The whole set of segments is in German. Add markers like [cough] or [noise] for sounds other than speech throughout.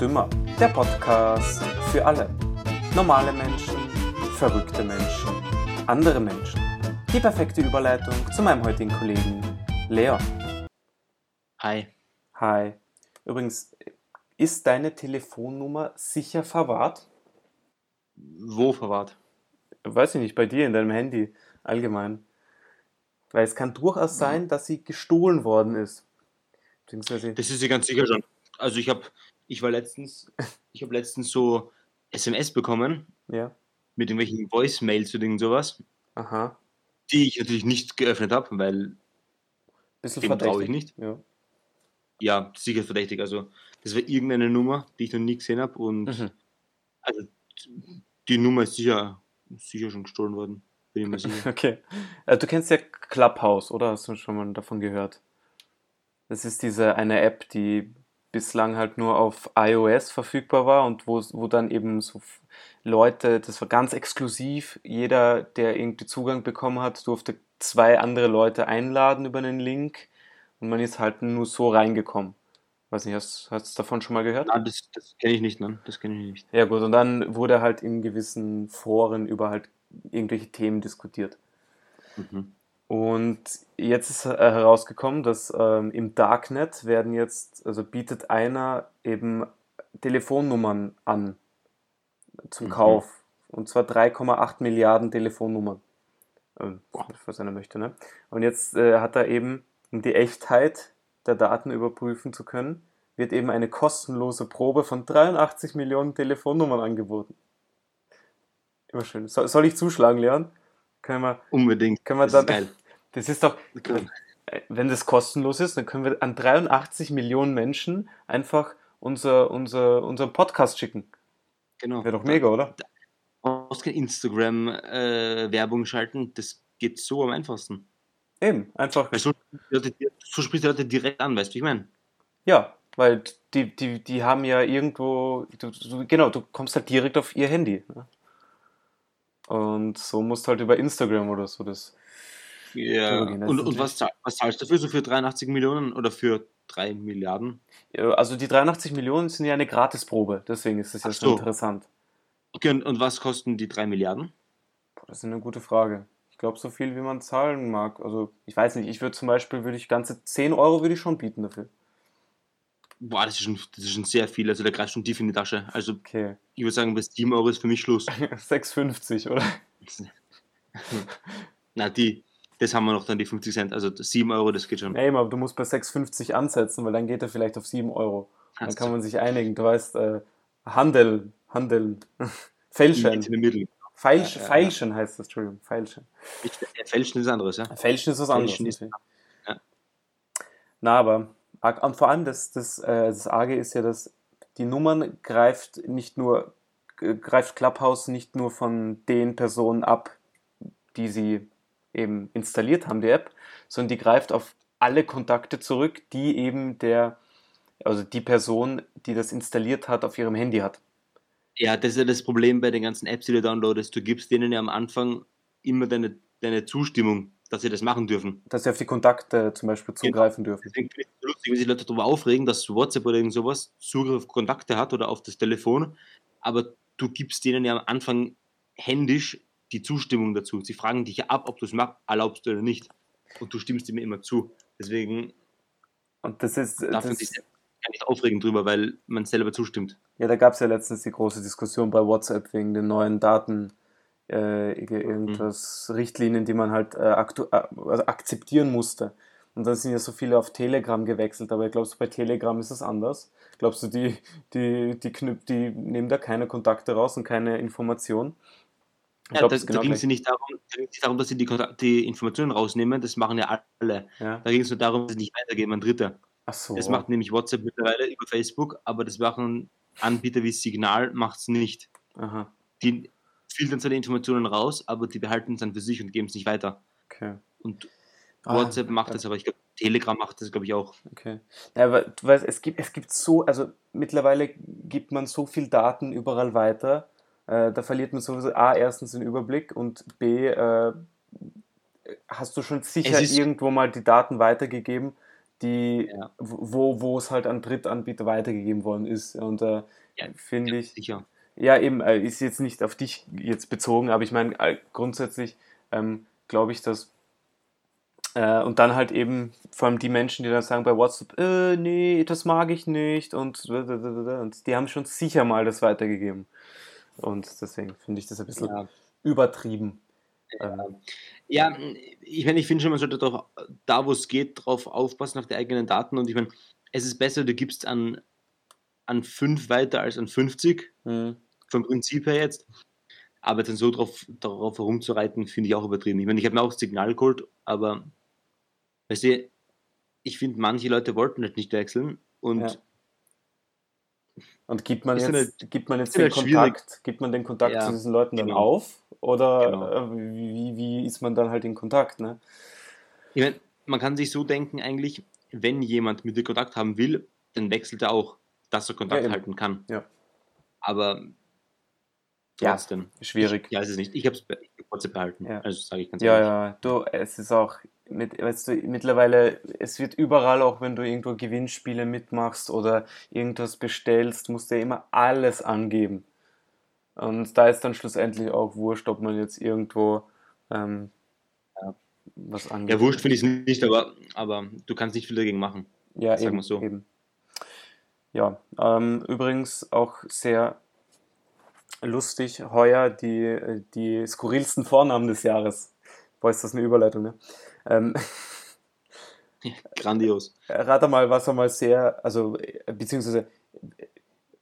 Dümmer, der Podcast für alle. Normale Menschen, verrückte Menschen, andere Menschen. Die perfekte Überleitung zu meinem heutigen Kollegen Leon. Hi. Hi. Übrigens, ist deine Telefonnummer sicher verwahrt? Wo verwahrt? Weiß ich nicht, bei dir in deinem Handy allgemein. Weil es kann durchaus sein, dass sie gestohlen worden ist. Das ist ja ganz sicher schon. Also ich habe, ich war letztens, [laughs] ich habe letztens so SMS bekommen Ja. mit irgendwelchen Voicemails oder irgend sowas, Aha. die ich natürlich nicht geöffnet habe, weil Bisschen dem traue verdächtig. ich nicht. Ja. Ja, sicher verdächtig. Also das war irgendeine Nummer, die ich noch nie gesehen habe und Mhm. also die Nummer ist sicher, sicher schon gestohlen worden. Bin ich mir sicher. [laughs] Okay. Äh, Du kennst ja Clubhouse, oder? Hast du schon mal davon gehört? Das ist diese eine App, die bislang halt nur auf iOS verfügbar war und wo, wo dann eben so Leute, das war ganz exklusiv, jeder, der irgendwie Zugang bekommen hat, durfte zwei andere Leute einladen über einen Link und man ist halt nur so reingekommen. Weiß nicht, hast hast du davon schon mal gehört? Nein, das, das kenne ich nicht, ne? Das kenne ich nicht. Ja gut, und dann wurde halt in gewissen Foren über halt irgendwelche Themen diskutiert. Mhm. Und jetzt ist äh, herausgekommen, dass ähm, im Darknet werden jetzt, also bietet einer eben Telefonnummern an zum Mhm. Kauf. Und zwar 3,8 Milliarden Telefonnummern. Ähm, was einer möchte, ne? Und jetzt äh, hat er eben, um die Echtheit der Daten überprüfen zu können, wird eben eine kostenlose Probe von 83 Millionen Telefonnummern angeboten. Immer schön. So, soll ich zuschlagen, Leon? Können wir, Unbedingt. können wir das dann. Das ist doch, äh, wenn das kostenlos ist, dann können wir an 83 Millionen Menschen einfach unser, unser, unseren Podcast schicken. Genau. Wäre doch mega, oder? brauchst kein Instagram-Werbung schalten, das geht so am einfachsten. Eben, einfach, Weil so, so sprichst du die Leute direkt an, weißt du, wie ich meine? ja, weil die, die, die haben ja irgendwo, du, du, genau, du kommst halt direkt auf ihr Handy. Ne? Und so musst du halt über Instagram oder so das. Ja. Und, und was, zahl- was zahlst du dafür? So für 83 Millionen oder für 3 Milliarden? Ja, Also die 83 Millionen sind ja eine Gratisprobe, deswegen ist das ja so. interessant. Okay, und, und was kosten die 3 Milliarden? Boah, das ist eine gute Frage. Ich glaube, so viel, wie man zahlen mag. Also, ich weiß nicht, ich würde zum Beispiel, würde ich ganze 10 Euro würde ich schon bieten dafür. Boah, das ist schon, das ist schon sehr viel. Also da greifst du schon tief in die Tasche. Also Okay. ich würde sagen, bei 7 Euro ist für mich Schluss. [laughs] 6,50, oder? [laughs] Na, die, das haben wir noch dann die 50 Cent. Also 7 Euro, das geht schon. Ey, aber du musst bei 6,50 ansetzen, weil dann geht er vielleicht auf 7 Euro. Dann Hast kann man sich einigen. Du weißt, äh, Handel, Handel, [laughs] Fälschen. Mittel. Feilsch, Ja, ja, ja. Feilschen heißt das, Entschuldigung, Feilschen. Ich, Fälschen ist anderes, ja. Fälschen ist was anderes. Ist- ja. Na, aber und vor allem das, das, äh, das Arge ist ja, dass die Nummern greift nicht nur, g- greift Clubhouse nicht nur von den Personen ab, die sie eben installiert haben, die App, sondern die greift auf alle Kontakte zurück, die eben der, also die Person, die das installiert hat, auf ihrem Handy hat. Ja, das ist ja das Problem bei den ganzen Apps, die du downloadest. Du gibst denen ja am Anfang immer deine, deine Zustimmung, dass sie das machen dürfen. Dass sie auf die Kontakte zum Beispiel Genau. zugreifen dürfen. Deswegen finde ich es lustig, wenn sich Leute darüber aufregen, dass WhatsApp oder irgend sowas Zugriff auf Kontakte hat oder auf das Telefon, aber du gibst denen ja am Anfang händisch die Zustimmung dazu. Sie fragen dich ja ab, ob du es mach- erlaubst oder nicht. Und du stimmst ihm immer zu. Deswegen Und das ist, darf man das, sich gar nicht aufregen drüber, weil man selber zustimmt. Ja, da gab es ja letztens die große Diskussion bei WhatsApp wegen den neuen Daten, äh, irg- irgendwas, Richtlinien, die man halt äh, aktu äh, also akzeptieren musste. Und dann sind ja so viele auf Telegram gewechselt, aber glaubst du, bei Telegram ist es anders? Glaubst du, die, die, die, knüp die nehmen da keine Kontakte raus und keine Informationen? Ja, da, genau ging es nicht darum, da ging's nicht darum, dass sie die, die Informationen rausnehmen, das machen ja alle. Ja. Da ging es nur darum, dass sie nicht weitergeben an Dritte. Ach so. Das macht nämlich WhatsApp mittlerweile über Facebook, aber das machen Anbieter wie Signal macht es nicht. Aha, Die filtern zwar die Informationen raus, aber die behalten es dann für sich und geben es nicht weiter. okay. Und Ah, WhatsApp macht ja. das, aber ich glaube, Telegram macht das, glaube ich, auch. Okay. Ja, aber du weißt, es gibt, es gibt so, also mittlerweile gibt man so viel Daten überall weiter. Äh, da verliert man sowieso A, erstens den Überblick und B, äh, hast du schon sicher irgendwo mal die Daten weitergegeben, die, Ja. wo, wo es halt an Drittanbieter weitergegeben worden ist. Und äh, Ja, finde ich, Sicher. ja, eben, äh, ist jetzt nicht auf dich jetzt bezogen, aber ich meine, äh, grundsätzlich ähm, glaube ich, dass. Äh, und dann halt eben vor allem die Menschen, die dann sagen bei WhatsApp, äh, nee, das mag ich nicht und, und die haben schon sicher mal das weitergegeben. Und deswegen finde ich das ein bisschen Ja. übertrieben. Ähm, Ja, ich meine, ich finde schon, man sollte drauf, da wo es geht, drauf aufpassen auf die eigenen Daten. Und ich meine, es ist besser, du gibst an, an 5 weiter als an 50, hm, vom Prinzip her jetzt. Aber dann so drauf, darauf herumzureiten, finde ich auch übertrieben. Ich meine, ich habe mir auch das Signal geholt, aber weißt du, ich finde, manche Leute wollten halt nicht wechseln. Und Ja. Und gibt man Ist dann jetzt, gibt man jetzt den dann halt. Kontakt, gibt man den Kontakt Ja, zu diesen Leuten dann genau. auf? Oder Genau. äh, wie, wie ist man dann halt in Kontakt, ne? ich meine, man kann sich so denken, eigentlich, wenn jemand mit dir Kontakt haben will, dann wechselt er auch, dass er Kontakt Ja, halten kann. Ja. Aber Ja, trotzdem. Schwierig. Ich, ja, es nicht. Ich habe es WhatsApp behalten. Ja. Also sage ich ganz Ja, ehrlich. ja, du, es ist auch, mit, weißt du, mittlerweile, es wird überall, auch wenn du irgendwo Gewinnspiele mitmachst oder irgendwas bestellst, musst du ja immer alles angeben. Und da ist dann schlussendlich auch wurscht, ob man jetzt irgendwo ähm, Ja. was angibt. Ja, wurscht finde ich es nicht, aber, aber du kannst nicht viel dagegen machen. Ja, eben, so. eben. Ja, ähm, übrigens auch sehr lustig heuer die, die skurrilsten Vornamen des Jahres. Boah, ist das eine Überleitung, ne? Ähm, [laughs] Grandios. rate mal, was einmal sehr, also, äh, beziehungsweise, äh,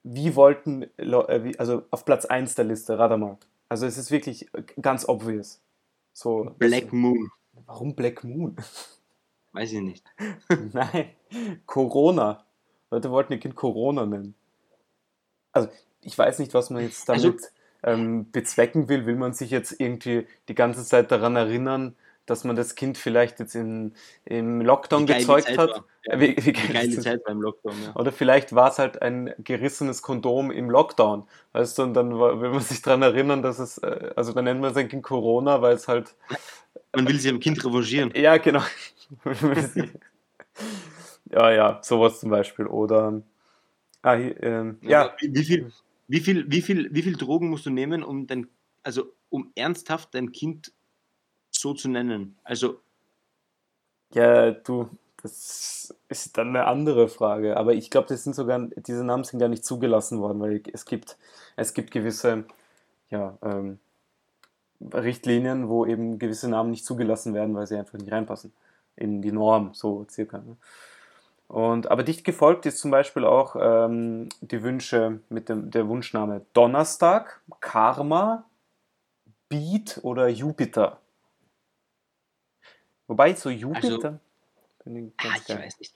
wie wollten, äh, also auf Platz 1 der Liste, rate mal. Also es ist wirklich äh, ganz obvious. So, Black Moon. warum Black Moon? [laughs] Weiß ich nicht. [laughs] Nein, Corona. Leute wollten ihr Kind Corona nennen. Also, ich weiß nicht, was man jetzt damit Also- ähm, bezwecken will. Will man sich jetzt irgendwie die ganze Zeit daran erinnern, dass man das Kind vielleicht jetzt in, im Lockdown gezeugt Zeit hat? war. Ja. Wie, wie Wie geil geile? Zeit beim Lockdown, ja. Oder vielleicht war es halt ein gerissenes Kondom im Lockdown. Weißt du, und dann will man sich daran erinnern, dass es, äh, also dann nennt man sein Kind Corona, weil es halt Man will sich am Kind revanchieren. ja, genau. [laughs] ja, ja, sowas zum Beispiel. Oder, ah, hier, ähm, ja, Aber Wie, wie, viel, wie, viel, wie, viel, wie viel Drogen musst du nehmen, um dein, also um ernsthaft dein Kind so zu nennen? Also, ja, du, das ist dann eine andere Frage. Aber ich glaube, das sind sogar, diese Namen sind gar nicht zugelassen worden, weil es gibt, es gibt gewisse, ja, ähm, Richtlinien, wo eben gewisse Namen nicht zugelassen werden, weil sie einfach nicht reinpassen in die Norm, so circa. Ne? Und, aber dicht gefolgt ist zum Beispiel auch ähm, die Wünsche mit dem der Wunschname Donnerstag, Karma, Beat oder Jupiter. Wobei so Jupiter. finde ich ah, ich geil. weiß nicht.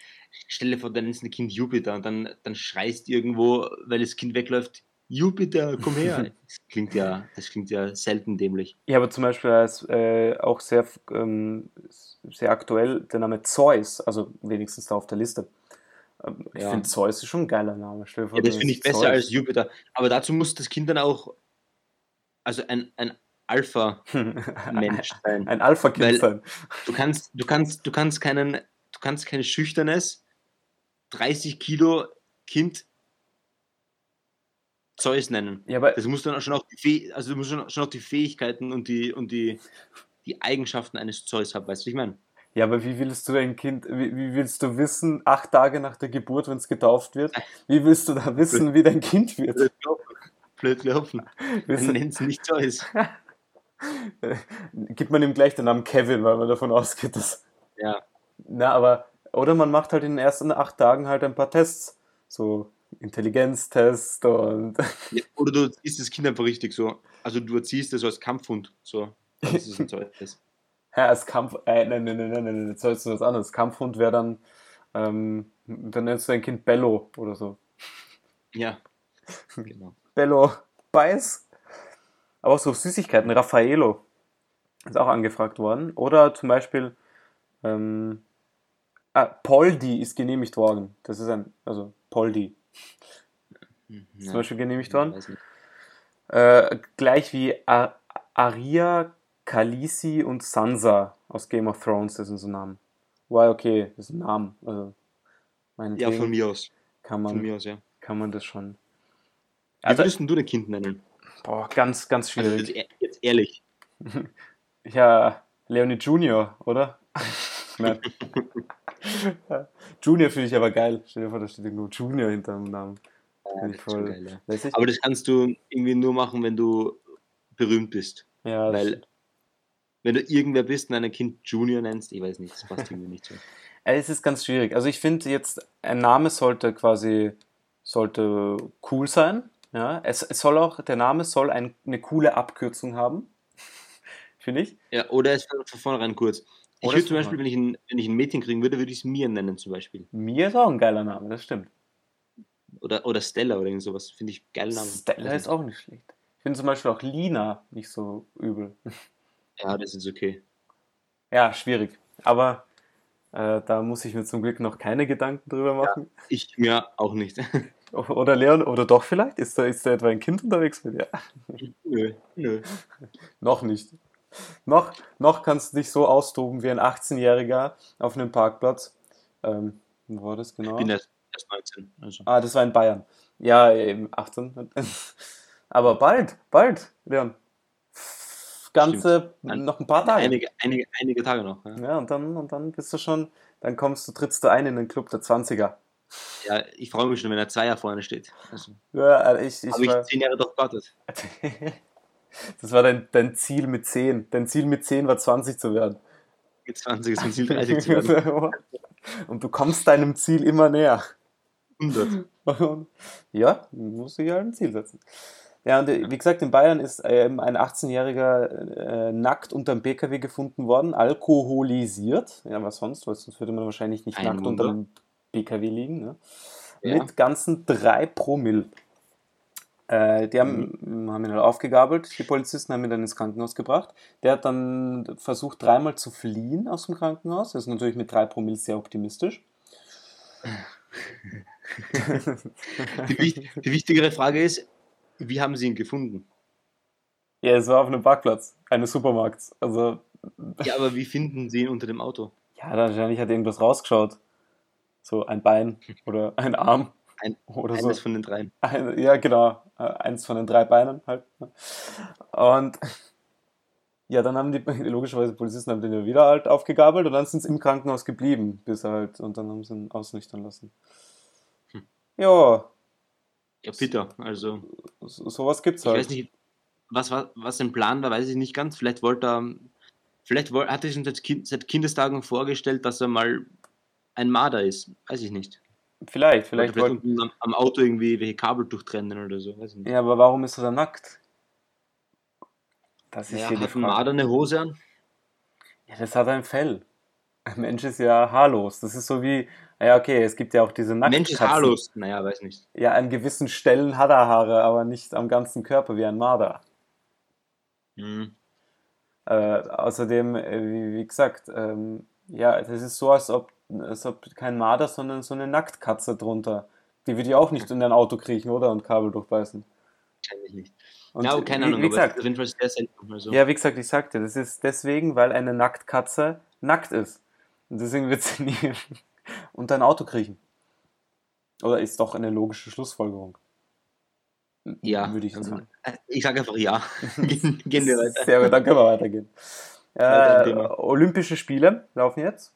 Stell dir vor, dann ist ein Kind Jupiter und dann, dann schreist irgendwo, weil das Kind wegläuft, Jupiter, komm her. Das [laughs] klingt ja, das klingt ja selten dämlich. Ja, aber zum Beispiel als, äh, auch sehr, ähm, sehr aktuell der Name Zeus, also wenigstens da auf der Liste. Ähm, Ich Ja. finde Zeus ist schon ein geiler Name. Vor, Ja, das finde ich besser Zeus. als Jupiter. Aber dazu muss das Kind dann auch, also ein, ein Alpha-Mensch [laughs] sein. Ein Alpha-Kind sein. Du kannst, du kannst, du kannst keinen, du kannst kein schüchternes 30 Kilo Kind Zeus nennen. Ja, aber Das muss dann auch schon auch die, Fäh also du musst schon, schon auch die Fähigkeiten und die und die, die Eigenschaften eines Zeus haben, weißt du, ich meine? Ja, aber wie willst du ein Kind, wie, wie willst du wissen, acht Tage nach der Geburt, wenn es getauft wird, [laughs] wie willst du da wissen, wie dein Kind wird? Blöd Man du, nennt es nicht Zeus. [laughs] gibt man ihm gleich den Namen Kevin, weil man davon ausgeht, dass. Ja. Na, aber, oder man macht halt in den ersten acht Tagen halt ein paar Tests. So Intelligenztest und. Ja, Oder du erziehst das Kind einfach richtig so. Also du erziehst es als Kampfhund. So. Das ist ein Zeus. [laughs] Ja, als Kampf. Äh, nein, nein, nein, nein, nein, jetzt sollst du was anderes. Kampfhund wäre dann. Ähm, dann nennst du dein Kind Bello oder so. Ja. Genau. Bello Beiß. Aber auch so Süßigkeiten. Raffaello ist auch angefragt worden. Oder zum Beispiel. Ähm, ah, Poldi ist genehmigt worden. Das ist ein. Also Poldi. Hm, Zum ja. Beispiel genehmigt worden. Äh, gleich wie A Arya, Khaleesi und Sansa aus Game of Thrones, das sind so Namen. Why, okay, das ist ein Name. Also, ja, von mir aus. Kann man, Von mir aus, ja. kann man das schon. Wie Also, würdest denn du dein Kind nennen? boah, ganz, ganz Also schwierig. jetzt, e- jetzt ehrlich. [laughs] Ja, Leonie Junior, oder? [laughs] Nein. [laughs] Junior finde ich aber geil. Stell dir vor, da steht irgendwo Junior hinter dem Namen. Ich Das voll. geil, ja. Aber das kannst du irgendwie nur machen, wenn du berühmt bist. Ja, Weil, stimmt. wenn du irgendwer bist und ein Kind Junior nennst, ich weiß nicht, das passt irgendwie nicht so. [laughs] Es ist ganz schwierig. Also ich finde jetzt, ein Name sollte quasi, sollte cool sein. Ja, es, es soll auch, der Name soll ein, eine coole Abkürzung haben. [laughs] finde ich. Ja, oder es war von vornherein kurz. Ich würde zum Beispiel, wenn ich, ein, wenn ich ein Mädchen kriegen würde, würde ich es Mir nennen zum Beispiel. Mir ist auch ein geiler Name, das stimmt. Oder, oder Stella oder irgend sowas. Finde ich geil Namen. Stella Weiß ist auch nicht schlecht. Ich finde zum Beispiel auch Lina nicht so übel. Ja, das ist okay. Ja, schwierig. Aber äh, da muss ich mir zum Glück noch keine Gedanken drüber machen. Ich mir auch nicht. [laughs] Oder Leon, oder doch vielleicht? Ist da, ist da etwa ein Kind unterwegs mit dir? nö, nö. Noch nicht. Noch, noch kannst du dich so austoben wie ein 18-Jähriger auf einem Parkplatz. Ähm, wo war das genau? Ich bin erst, erst 19. Also. Ah, das war in Bayern. Ja, eben 18. [laughs] Aber bald, bald, Leon. Ganze, Stimmt. noch ein paar Tage. Einige, einige, einige Tage noch. Ja. Ja, und dann, und dann bist du schon, dann kommst du, trittst du ein in den Club der 20er. ja, ich freue mich schon, wenn er zwei Jahre vorne steht. Also, Ja, äh, ich, ich Habe ich zehn Jahre doch gewartet. [laughs] das war dein, dein Ziel mit 10. Dein Ziel mit 10 war 20 zu werden. Mit 20 ist mein Ziel 30 zu werden. [laughs] Und du kommst deinem Ziel immer näher. 100. Ja, musst du dir halt ein Ziel setzen. Ja, und äh, wie gesagt, in Bayern ist ähm, ein 18-Jähriger äh, nackt unterm PKW gefunden worden, alkoholisiert. Ja, was sonst? Weil sonst würde man wahrscheinlich nicht Ein nackt Wunder. unterm PKW liegen. Ne? Ja. Mit ganzen drei Promille. Äh, die haben, haben ihn halt aufgegabelt, die Polizisten haben ihn dann ins Krankenhaus gebracht. Der hat dann versucht, dreimal zu fliehen aus dem Krankenhaus. Das ist natürlich mit drei Promille sehr optimistisch. Die, die wichtigere Frage ist, wie haben sie ihn gefunden? Ja, es war auf einem Parkplatz eines Supermarkts. Also, Ja, aber wie finden sie ihn unter dem Auto? ja, wahrscheinlich hat irgendwas rausgeschaut. So ein Bein oder ein Arm Ein, oder so. eines von den dreien. Ein, ja, genau. Äh, Eins von den drei Beinen halt. ne. Und ja, dann haben die, [laughs] logischerweise, Polizisten haben den ja wieder halt aufgegabelt und dann sind sie im Krankenhaus geblieben, bis er halt, und dann haben sie ihn ausnüchtern lassen. Hm. Ja, Ja, bitter. Also, so, sowas gibt's ich halt. weiß nicht, was, war, was sein Plan war, weiß ich nicht ganz. Vielleicht wollte er, vielleicht woll, hat er sich seit, kind, seit Kindestagen vorgestellt, dass er mal ein Marder ist. Weiß ich nicht. Vielleicht, Vielleicht, vielleicht wollten. am, Auto irgendwie welche Kabel durchtrennen oder so. Ja, aber warum ist er dann nackt? Das ist Ja, hier die Frage. Eine Hose an? Ja, das hat ein Fell. Ein Mensch ist ja haarlos. Das ist so wie, ja, okay, es gibt ja auch diese Mensch ist Nacktkatzen. haarlos. Naja, weiß nicht. Ja, an gewissen Stellen hat er Haare, aber nicht am ganzen Körper wie ein Marder. Hm. Äh, außerdem, äh, wie, wie gesagt, ähm, ja, das ist so, als ob, als ob kein Marder, sondern so eine Nacktkatze drunter. Die würde ja auch nicht in dein Auto kriechen, oder? Und Kabel durchbeißen. Wahrscheinlich nicht. Und ja, aber keine wie, Ahnung, wie aber gesagt. Also. ja, wie gesagt, ich sagte, das ist deswegen, weil eine Nacktkatze nackt ist. Und deswegen wird sie nie [laughs] unter ein Auto kriechen. Oder ist doch eine logische Schlussfolgerung. Ja, Würde ich also, sagen. äh, Ich sage einfach ja. [laughs] gehen, wir weiter. Sehr gut, dann können wir weitergehen. Äh. Olympische Spiele laufen jetzt.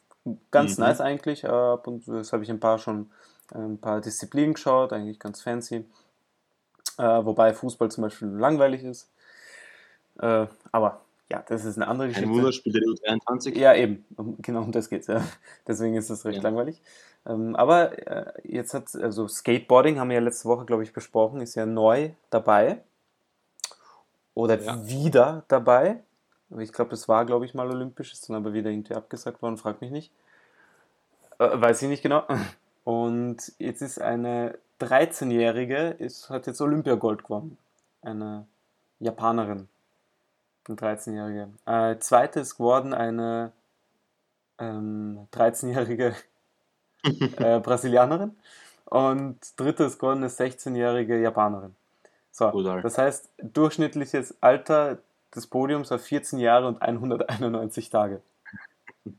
Ganz Mhm. nice eigentlich. Äh, ab und das habe ich ein paar schon äh, ein paar Disziplinen geschaut, eigentlich ganz fancy. Äh, wobei Fußball zum Beispiel langweilig ist. Äh, aber ja, das ist eine andere Ein Geschichte. Wunder spielt der U23. Ja, eben. Genau um das geht's. Ja. [laughs] Deswegen ist das recht Ja. langweilig. Ähm, aber äh, jetzt hat, also Skateboarding haben wir ja letzte Woche, glaube ich, besprochen, ist ja neu dabei. Oder Ja. wieder dabei. Aber Ich glaube, es war, glaube ich, mal olympisch, ist dann aber wieder irgendwie abgesagt worden, frag mich nicht. Äh, weiß ich nicht genau. [laughs] Und jetzt ist eine 13-Jährige, ist, hat jetzt Olympiagold gewonnen. Eine Japanerin. Eine 13-Jährige. Äh, zweite ist geworden eine ähm, 13-jährige [laughs] äh, Brasilianerin. Und dritte ist geworden eine 16-jährige Japanerin. So, das heißt, durchschnittliches Alter des Podiums war 14 Jahre und 191 Tage. [laughs]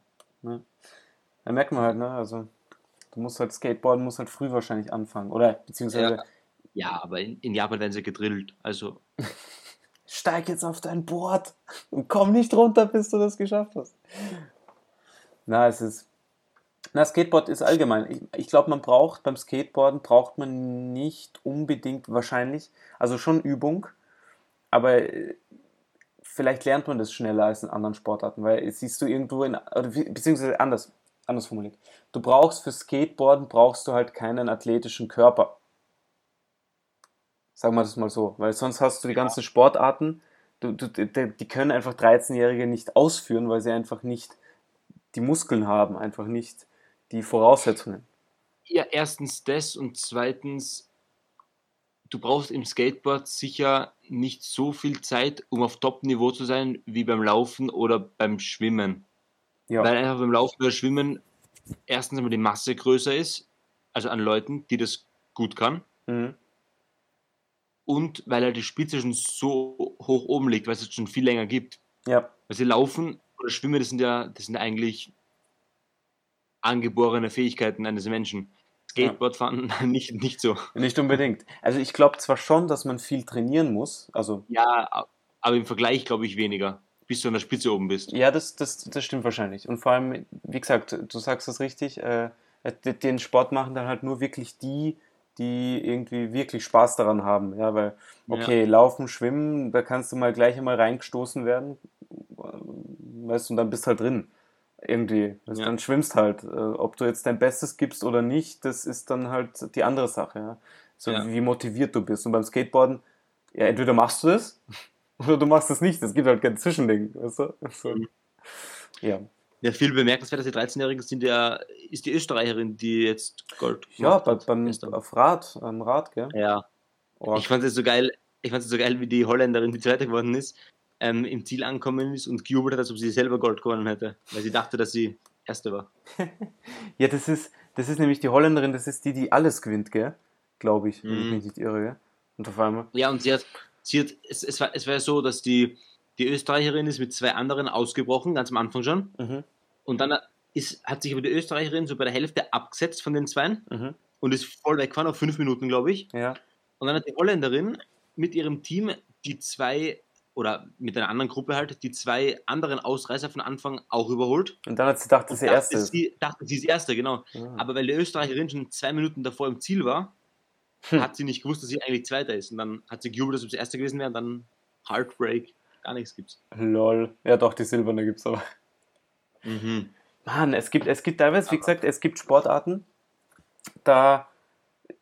Ne? Da merkt man halt, ne? Also, du musst halt Skateboarden, musst halt früh wahrscheinlich anfangen. Oder beziehungsweise. Ja, ja aber in, in Japan werden sie gedrillt. Also. [laughs] Steig jetzt auf dein Board und komm nicht runter, bis du das geschafft hast. Na, es ist. Na, Skateboard ist allgemein. Ich, ich glaube, man braucht beim Skateboarden braucht man nicht unbedingt wahrscheinlich, also schon Übung, aber äh, vielleicht lernt man das schneller als in anderen Sportarten, weil siehst du irgendwo in, oder beziehungsweise anders, anders formuliert. Du brauchst für Skateboarden brauchst du halt keinen athletischen Körper. Sagen wir das mal so, weil sonst hast du die ganzen Sportarten, du, du, die können einfach 13-Jährige nicht ausführen, weil sie einfach nicht die Muskeln haben, einfach nicht die Voraussetzungen. Ja, erstens das und zweitens, du brauchst im Skateboard sicher nicht so viel Zeit, um auf Top-Niveau zu sein, wie beim Laufen oder beim Schwimmen. Ja. Weil einfach beim Laufen oder Schwimmen erstens einmal die Masse größer ist, also an Leuten, die das gut kann. Mhm. Und weil halt die Spitze schon so hoch oben liegt, weil es schon viel länger gibt. Ja. Weil sie laufen oder schwimmen, das sind ja, das sind eigentlich angeborene Fähigkeiten eines Menschen. Skateboardfahren ja. [laughs] nicht, nicht so. Nicht unbedingt. Also ich glaube zwar schon, dass man viel trainieren muss. Also ja, aber im Vergleich glaube ich weniger, bis du an der Spitze oben bist. Ja, das, das, das stimmt wahrscheinlich. Und vor allem, wie gesagt, du sagst das richtig, äh, den Sport machen dann halt nur wirklich die, die irgendwie wirklich Spaß daran haben. Ja, weil, okay, ja. laufen, schwimmen, da kannst du mal gleich einmal reingestoßen werden, weißt du, und dann bist du halt drin. Irgendwie. Also ja. Dann schwimmst halt. Äh, ob du jetzt dein Bestes gibst oder nicht, das ist dann halt die andere Sache. Ja? So ja. wie motiviert du bist. Und beim Skateboarden, ja, entweder machst du das [laughs] oder du machst es nicht. Es gibt halt kein Zwischending. Weißt du? so. Mhm. Ja. Ja, viel bemerkenswert, dass die 13-Jährigen sind ja, ist die Österreicherin, die jetzt Gold Ja, bei, beim, auf Rad, am Rad, gell? Ja. Oh. Ich fand es so geil, ich fand es so geil, wie die Holländerin, die Zweite geworden ist, ähm, im Ziel angekommen ist und gejubelt hat, als ob sie selber Gold gewonnen hätte, weil sie dachte, dass sie Erste war. [laughs] ja, das ist, das ist nämlich die Holländerin, das ist die, die alles gewinnt, gell? Glaube ich, wenn ich mhm. mich nicht irre, gell? Und auf einmal. Ja, und sie hat, sie hat es, es, war, es war so, dass die, die Österreicherin ist mit zwei anderen ausgebrochen, ganz am Anfang schon. Mhm. Und dann ist, hat sich aber die Österreicherin so bei der Hälfte abgesetzt von den Zweien mhm. und ist voll weggefahren auf fünf Minuten, glaube ich. Ja. Und dann hat die Holländerin mit ihrem Team die zwei oder mit einer anderen Gruppe halt die zwei anderen Ausreißer von Anfang auch überholt. Und dann hat sie gedacht, dass sie erste ist. Sie dachte, sie ist erste, genau. Ja. Aber weil die Österreicherin schon zwei Minuten davor im Ziel war, hm. hat sie nicht gewusst, dass sie eigentlich Zweiter ist. Und dann hat sie gejubelt, dass sie Erste gewesen wäre und dann Heartbreak, gar nichts gibt's. Lol. Ja doch, die Silberne gibt's aber. Mhm. Mann, es gibt, es gibt teilweise, wie gesagt, es gibt Sportarten, da,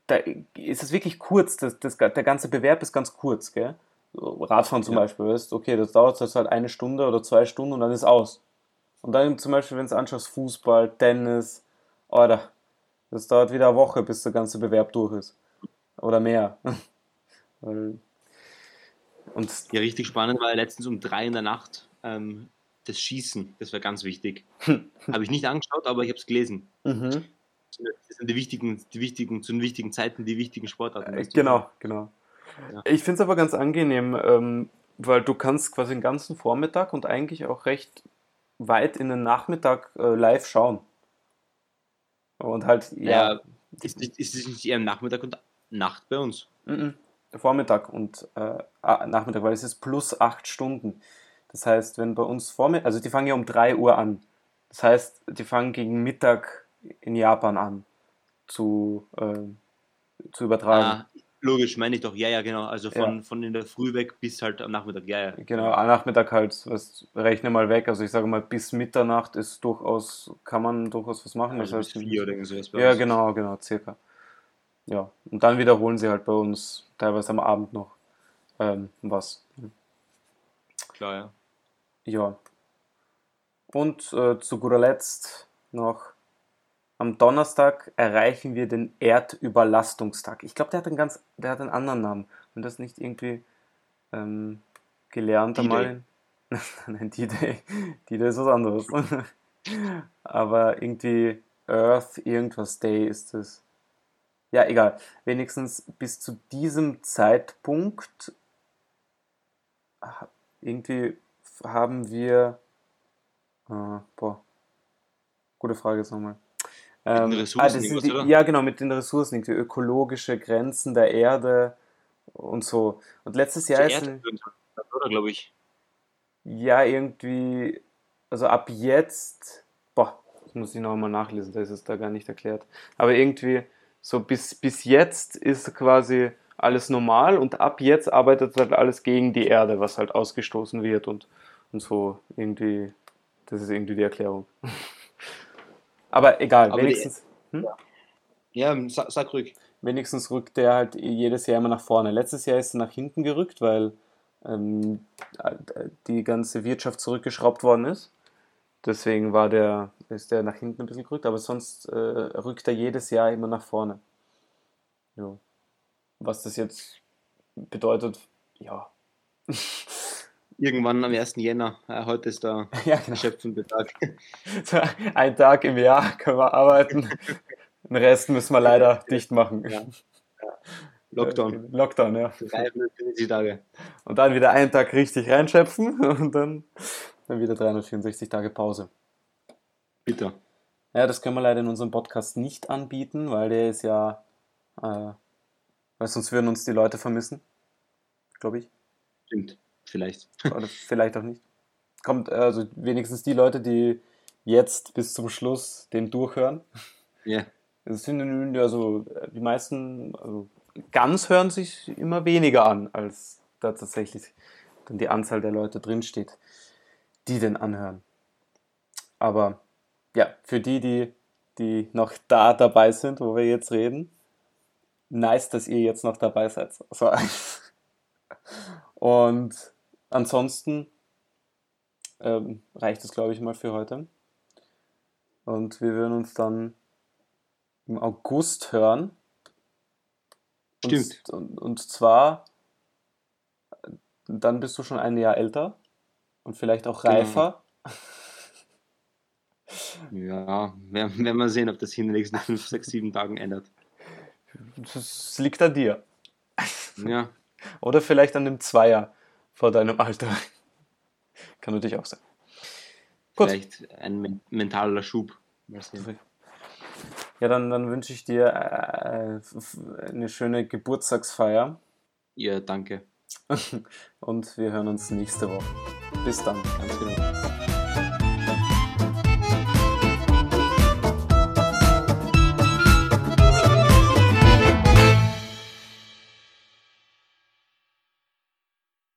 da ist es wirklich kurz, das, das, der ganze Bewerb ist ganz kurz, gell? Radfahren zum ja. Beispiel, weißt okay, das dauert jetzt halt eine Stunde oder zwei Stunden und dann ist aus. Und dann zum Beispiel, wenn du anschaust, Fußball, Tennis, oder das dauert wieder eine Woche, bis der ganze Bewerb durch ist. Oder mehr. [laughs] und ja, richtig spannend war letztens um drei in der Nacht ähm, das Schießen. Das war ganz wichtig. [laughs] habe ich nicht angeschaut, aber ich habe es gelesen. Mhm. Das sind die wichtigen, die wichtigen, zu den wichtigen Zeiten die wichtigen Sportarten. Äh, genau, genau. Ich finde es aber ganz angenehm, ähm, weil du kannst quasi den ganzen Vormittag und eigentlich auch recht weit in den Nachmittag äh, live schauen. Und halt, ja. ja ist, ist es nicht eher Nachmittag und Nacht bei uns? Mhm. Vormittag und äh, Nachmittag, weil es ist plus acht Stunden. Das heißt, wenn bei uns Vormittag, also die fangen ja um 3 Uhr an. Das heißt, die fangen gegen Mittag in Japan an zu, äh, zu übertragen. Ah, Logisch, meine ich doch, ja, ja, genau. Also von, ja. von in der Früh weg bis halt am Nachmittag, ja, ja. Genau, am Nachmittag halt, was rechne mal weg. Also ich sage mal, bis Mitternacht ist durchaus, kann man durchaus was machen. Also das heißt, vier oder sowas Ja, uns. genau, genau, circa. Ja, und dann wiederholen sie halt bei uns teilweise am Abend noch ähm, was. Klar, ja. Ja. Und äh, zu guter Letzt noch am Donnerstag erreichen wir den Erdüberlastungstag. Ich glaube, der hat einen ganz, der hat einen anderen Namen. Und das nicht irgendwie ähm, gelernt [laughs] einmal. Nein, D-Day. D-Day ist was anderes. [laughs] Aber irgendwie Earth irgendwas Day ist es. Ja, egal. Wenigstens bis zu diesem Zeitpunkt irgendwie haben wir. Äh, boah, gute Frage jetzt nochmal. Ähm, Ressourcen ah, das die, ja, genau, mit den Ressourcen, die ökologische Grenzen der Erde und so. Und letztes Jahr ist. Oder, glaube ich. Ja, irgendwie, also ab jetzt, boah, das muss ich nochmal nachlesen, da ist es da gar nicht erklärt. Aber irgendwie, so bis, bis jetzt ist quasi alles normal und ab jetzt arbeitet halt alles gegen die Erde, was halt ausgestoßen wird und, und so irgendwie, das ist irgendwie die Erklärung. [laughs] Aber egal, Aber wenigstens. Die, hm? Ja, sag, sag ruhig. Wenigstens rückt der halt jedes Jahr immer nach vorne. Letztes Jahr ist er nach hinten gerückt, weil ähm, die ganze Wirtschaft zurückgeschraubt worden ist. Deswegen war der, ist der nach hinten ein bisschen gerückt, aber sonst äh, rückt er jedes Jahr immer nach vorne. Jo. Was das jetzt bedeutet, ja. [laughs] Irgendwann am 1. Jänner, äh, heute ist der [laughs] ja, genau. schöpfende Tag. Ein Tag im Jahr können wir arbeiten, den Rest müssen wir leider [laughs] dicht machen. Ja. Lockdown. Lockdown, ja. Tage. Und dann wieder einen Tag richtig reinschöpfen [laughs] und dann, dann wieder 364 Tage Pause. Bitte. Ja, das können wir leider in unserem Podcast nicht anbieten, weil der ist ja, äh, weil sonst würden uns die Leute vermissen, glaube ich. Stimmt, vielleicht. Oder vielleicht auch nicht. Kommt also wenigstens die Leute, die jetzt bis zum Schluss den durchhören. Ja. Yeah. Das sind also die meisten, also ganz hören sich immer weniger an, als da tatsächlich dann die Anzahl der Leute drinsteht, die den anhören. Aber ja, für die, die, die noch da dabei sind, wo wir jetzt reden, nice, dass ihr jetzt noch dabei seid. So. [laughs] Und ansonsten ähm, reicht es, glaube ich, mal für heute. Und wir würden uns dann im August hören Stimmt. Und, und zwar, dann bist du schon ein Jahr älter und vielleicht auch genau. reifer. Genau. [laughs] Ja, werden wir sehen, ob das in den nächsten 5, 6, 7 Tagen ändert. Das liegt an dir. Ja. Oder vielleicht an dem Zweier vor deinem Alter. [laughs] Kann natürlich auch sein. Gut. Vielleicht ein mentaler Schub. Ja, dann, dann wünsche ich dir äh, eine schöne Geburtstagsfeier. Ja, danke. [laughs] Und wir hören uns nächste Woche. Bis dann. Ganz genau.